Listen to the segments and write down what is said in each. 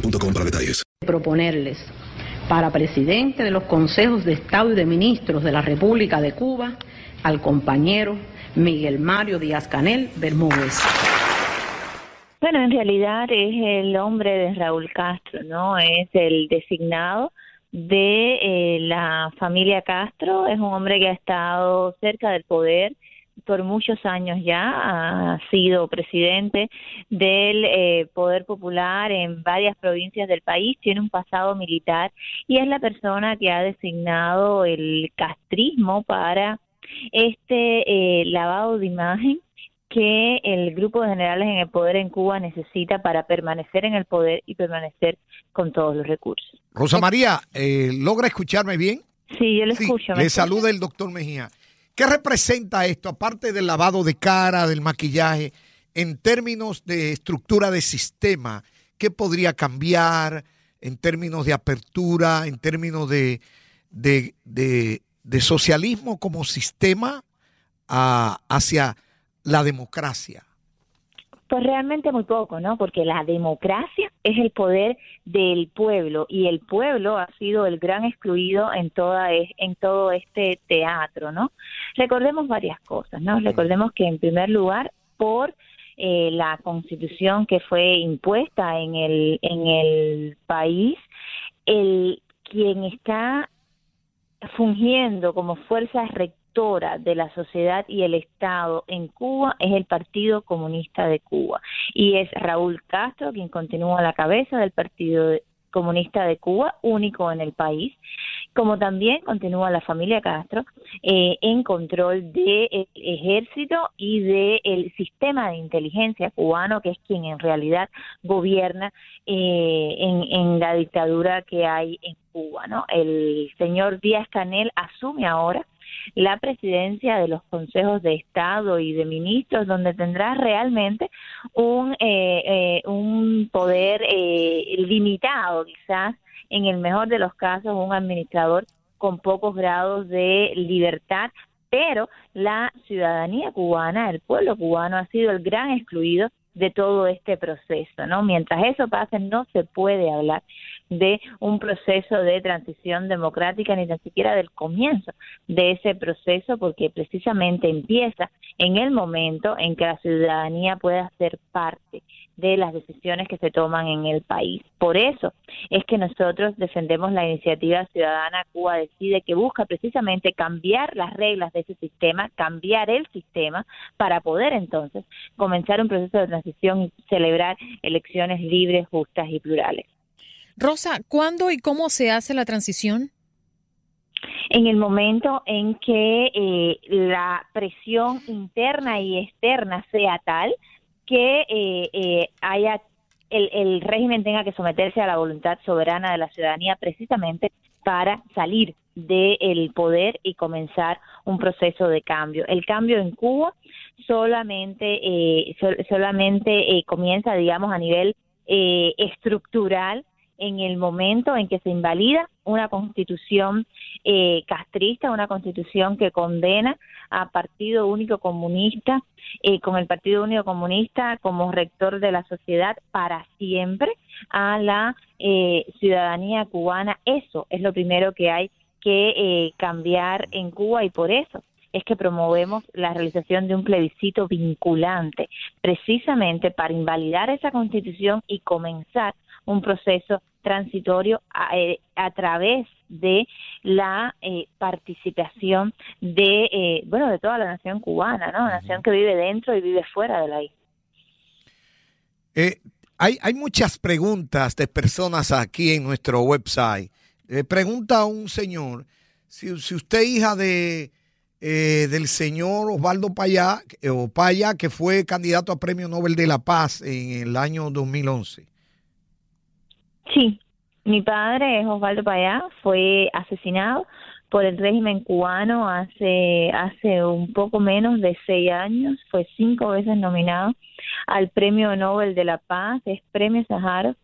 para detalles. Proponerles para presidente de los consejos de Estado y de ministros de la República de Cuba al compañero Miguel Mario Díaz Canel Bermúdez. Bueno, en realidad es el hombre de Raúl Castro, ¿no? Es el designado de eh, la familia Castro, es un hombre que ha estado cerca del poder por muchos años ya, ha sido presidente del eh, Poder Popular en varias provincias del país, tiene un pasado militar y es la persona que ha designado el castrismo para este eh, lavado de imagen que el grupo de generales en el poder en Cuba necesita para permanecer en el poder y permanecer con todos los recursos. Rosa María, eh, ¿logra escucharme bien? Sí, yo le escucho. Le saluda el doctor Mejía. ¿Qué representa esto, aparte del lavado de cara, del maquillaje, en términos de estructura de sistema? ¿Qué podría cambiar en términos de apertura, en términos de, de, de, socialismo como sistema hacia la democracia? Pues realmente muy poco, ¿no? Porque la democracia es el poder del pueblo y el pueblo ha sido el gran excluido en toda en todo este teatro, ¿no? Recordemos varias cosas, ¿no? Recordemos que en primer lugar por eh, la constitución que fue impuesta en el en el país, el quien está fungiendo como fuerza rectora de la sociedad y el Estado en Cuba es el Partido Comunista de Cuba y es Raúl Castro quien continúa a la cabeza del Partido Comunista de Cuba, único en el país, como también continúa la familia Castro eh, en control del ejército y del sistema de inteligencia cubano, que es quien en realidad gobierna eh, en, en la dictadura que hay en Cuba. ¿no? El señor Díaz Canel asume ahora la presidencia de los consejos de Estado y de ministros, donde tendrá realmente un, eh, eh, un poder eh, limitado, quizás en el mejor de los casos, un administrador con pocos grados de libertad, pero la ciudadanía cubana, el pueblo cubano ha sido el gran excluido de todo este proceso, ¿no? Mientras eso pase, no se puede hablar de un proceso de transición democrática ni tan siquiera del comienzo de ese proceso, porque precisamente empieza en el momento en que la ciudadanía pueda ser parte de las decisiones que se toman en el país. Por eso es que nosotros defendemos la iniciativa ciudadana Cuba Decide, que busca precisamente cambiar las reglas de ese sistema, cambiar el sistema, para poder entonces comenzar un proceso de transición y celebrar elecciones libres, justas y plurales. Rosa, ¿cuándo y cómo se hace la transición? en el momento en que eh, la presión interna y externa sea tal que eh, eh, haya el, el, régimen tenga que someterse a la voluntad soberana de la ciudadanía precisamente para salir del poder y comenzar un proceso de cambio. El cambio en Cuba solamente eh, solamente eh, comienza, digamos, a nivel eh, estructural en el momento en que se invalida una constitución eh, castrista, una constitución que condena a Partido Único Comunista, eh, con el Partido Único Comunista como rector de la sociedad para siempre a la eh, ciudadanía cubana. Eso es lo primero que hay que eh, cambiar en Cuba y por eso es que promovemos la realización de un plebiscito vinculante, precisamente para invalidar esa constitución y comenzar un proceso transitorio a, eh, a través de la eh, participación de eh, bueno de toda la nación cubana no nación que vive dentro y vive fuera de la isla. Eh, hay, hay muchas preguntas de personas aquí en nuestro website. Pregunta a un señor si, si usted hija de eh, del señor Osvaldo Payá, o Paya, que fue candidato a Premio Nobel de la Paz en el año 2011. Sí, mi padre Osvaldo Payá, fue asesinado por el régimen cubano hace hace un poco menos de seis años, fue cinco veces nominado al Premio Nobel de la Paz, es Premio Sájarov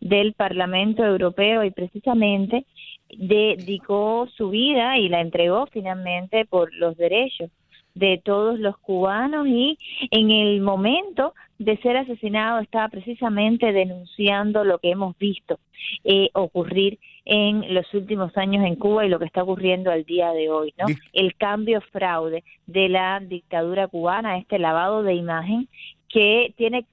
del Parlamento Europeo y precisamente dedicó su vida y la entregó finalmente por los derechos de todos los cubanos y en el momento de ser asesinado estaba precisamente denunciando lo que hemos visto eh, ocurrir en los últimos años en Cuba y lo que está ocurriendo al día de hoy, ¿no? El cambio fraude de la dictadura cubana, este lavado de imagen que tiene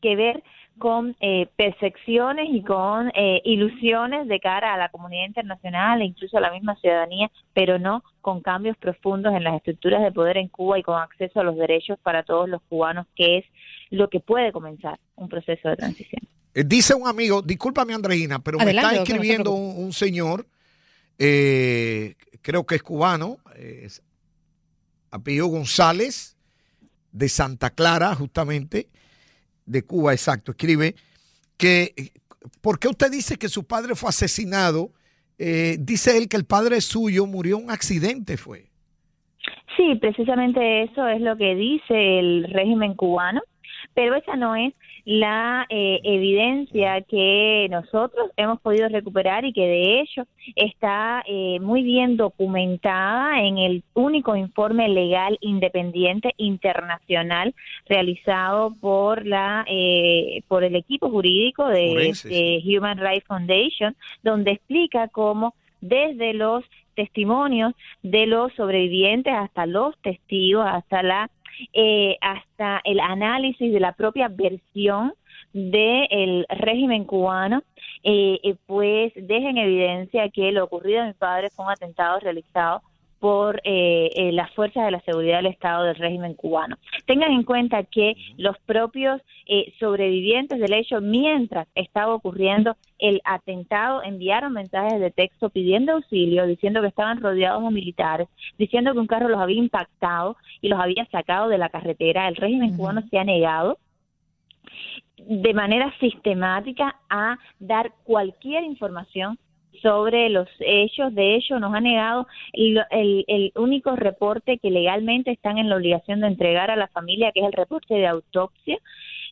que ver con eh, percepciones y con eh, ilusiones de cara a la comunidad internacional e incluso a la misma ciudadanía, pero no con cambios profundos en las estructuras de poder en Cuba y con acceso a los derechos para todos los cubanos, que es lo que puede comenzar un proceso de transición. Eh, dice un amigo, discúlpame Andreina, pero Adelante, me está no escribiendo un, un señor, eh, creo que es cubano, apellido González, de Santa Clara, justamente, de Cuba, exacto, escribe que, ¿por qué usted dice que su padre fue asesinado? Eh, dice él que el padre suyo murió en un accidente, fue. Sí, precisamente eso es lo que dice el régimen cubano, pero esa no es la eh, evidencia que nosotros hemos podido recuperar y que de hecho está eh, muy bien documentada en el único informe legal independiente internacional realizado por la eh, por el equipo jurídico de, de Human Rights Foundation, donde explica cómo desde los testimonios de los sobrevivientes hasta los testigos, hasta la eh, hasta el análisis de la propia versión del régimen cubano, eh, eh, pues deja en evidencia que lo ocurrido a mi padre fue un atentado realizado por eh, eh, las fuerzas de la seguridad del Estado del régimen cubano. Tengan en cuenta que los propios eh, sobrevivientes del hecho, mientras estaba ocurriendo el atentado, enviaron mensajes de texto pidiendo auxilio, diciendo que estaban rodeados de militares, diciendo que un carro los había impactado y los había sacado de la carretera. El régimen cubano se ha negado de manera sistemática a dar cualquier información sobre los hechos. De hecho, nos ha negado el, el, único reporte que legalmente están en la obligación de entregar a la familia, que es el reporte de autopsia.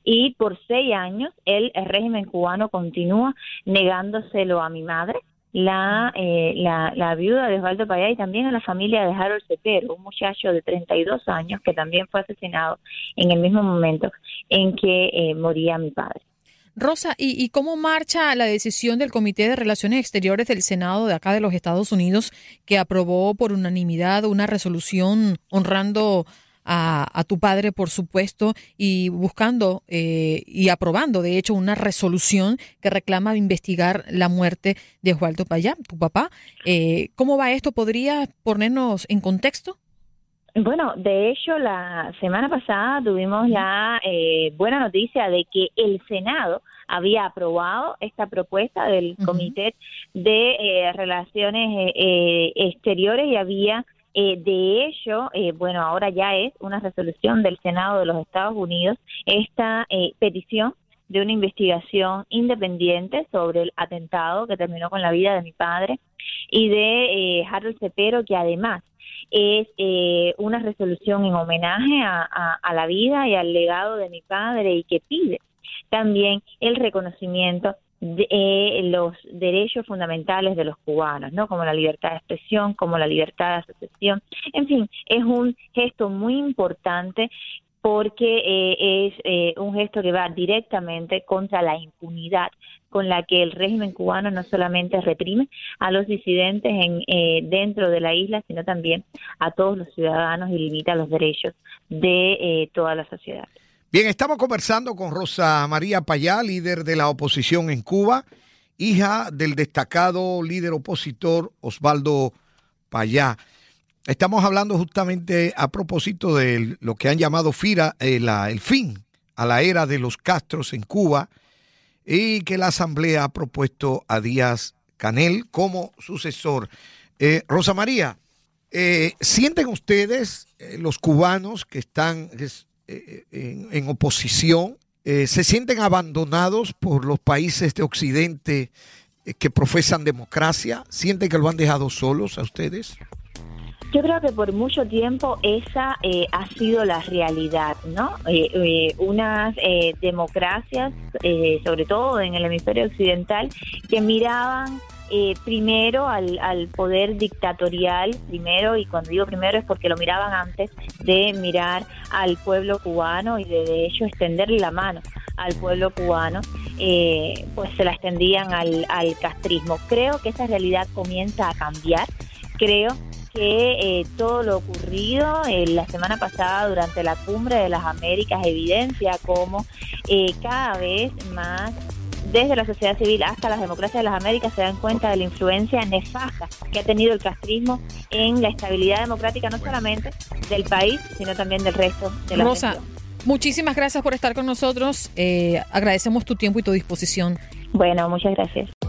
Y por seis años el, el régimen cubano continúa negándoselo a mi madre, la, eh, la, la, viuda de Osvaldo Payá y también a la familia de Harold Cepero, un muchacho de 32 años que también fue asesinado en el mismo momento en que eh, moría mi padre. Rosa, ¿y, ¿y, cómo marcha la decisión del Comité de Relaciones Exteriores del Senado de acá de los Estados Unidos que aprobó por unanimidad una resolución honrando a, tu padre, por supuesto, y buscando eh, y aprobando, de hecho, una resolución que reclama investigar la muerte de Osvaldo Payá, tu papá. Eh, ¿Cómo va esto? ¿Podría ponernos en contexto? Bueno, de hecho, la semana pasada tuvimos la eh, buena noticia de que el Senado había aprobado esta propuesta del Comité de eh, Relaciones eh, Exteriores y había, de hecho, bueno, ahora ya es una resolución del Senado de los Estados Unidos, esta petición de una investigación independiente sobre el atentado que terminó con la vida de mi padre y de Harold Cepero, que además es eh, una resolución en homenaje a, la vida y al legado de mi padre y que pide también el reconocimiento de eh, los derechos fundamentales de los cubanos, ¿no? Como la libertad de expresión, como la libertad de asociación. En fin, es un gesto muy importante porque eh, es un gesto que va directamente contra la impunidad con la que el régimen cubano no solamente reprime a los disidentes en, eh, dentro de la isla, sino también a todos los ciudadanos y limita los derechos de eh, toda la sociedad. Bien, estamos conversando con Rosa María Payá, líder de la oposición en Cuba, hija del destacado líder opositor Osvaldo Payá. Estamos hablando justamente a propósito de lo que han llamado FIRA, eh, el fin a la era de los Castros en Cuba, y que la Asamblea ha propuesto a Díaz Canel como sucesor. Eh, Rosa María, eh, ¿sienten ustedes, eh, los cubanos que están en, oposición, se sienten abandonados por los países de Occidente que profesan democracia? ¿Sienten que lo han dejado solos a ustedes? Yo creo que por mucho tiempo esa eh, ha sido la realidad, ¿no? Eh, eh, unas democracias, sobre todo en el hemisferio occidental, que miraban primero al, al, poder dictatorial, primero, y cuando digo primero es porque lo miraban antes de mirar al pueblo cubano y de, de hecho extenderle la mano al pueblo cubano, pues se la extendían al, al castrismo. Creo que esa realidad comienza a cambiar, creo que eh, todo lo ocurrido eh, la semana pasada durante la cumbre de las Américas evidencia cómo eh, cada vez más desde la sociedad civil hasta las democracias de las Américas se dan cuenta de la influencia nefasta que ha tenido el castrismo en la estabilidad democrática no solamente del país, sino también del resto de la Rosa, muchísimas gracias por estar con nosotros. agradecemos tu tiempo y tu disposición. Bueno, muchas gracias.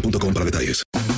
boostmobile para detalles.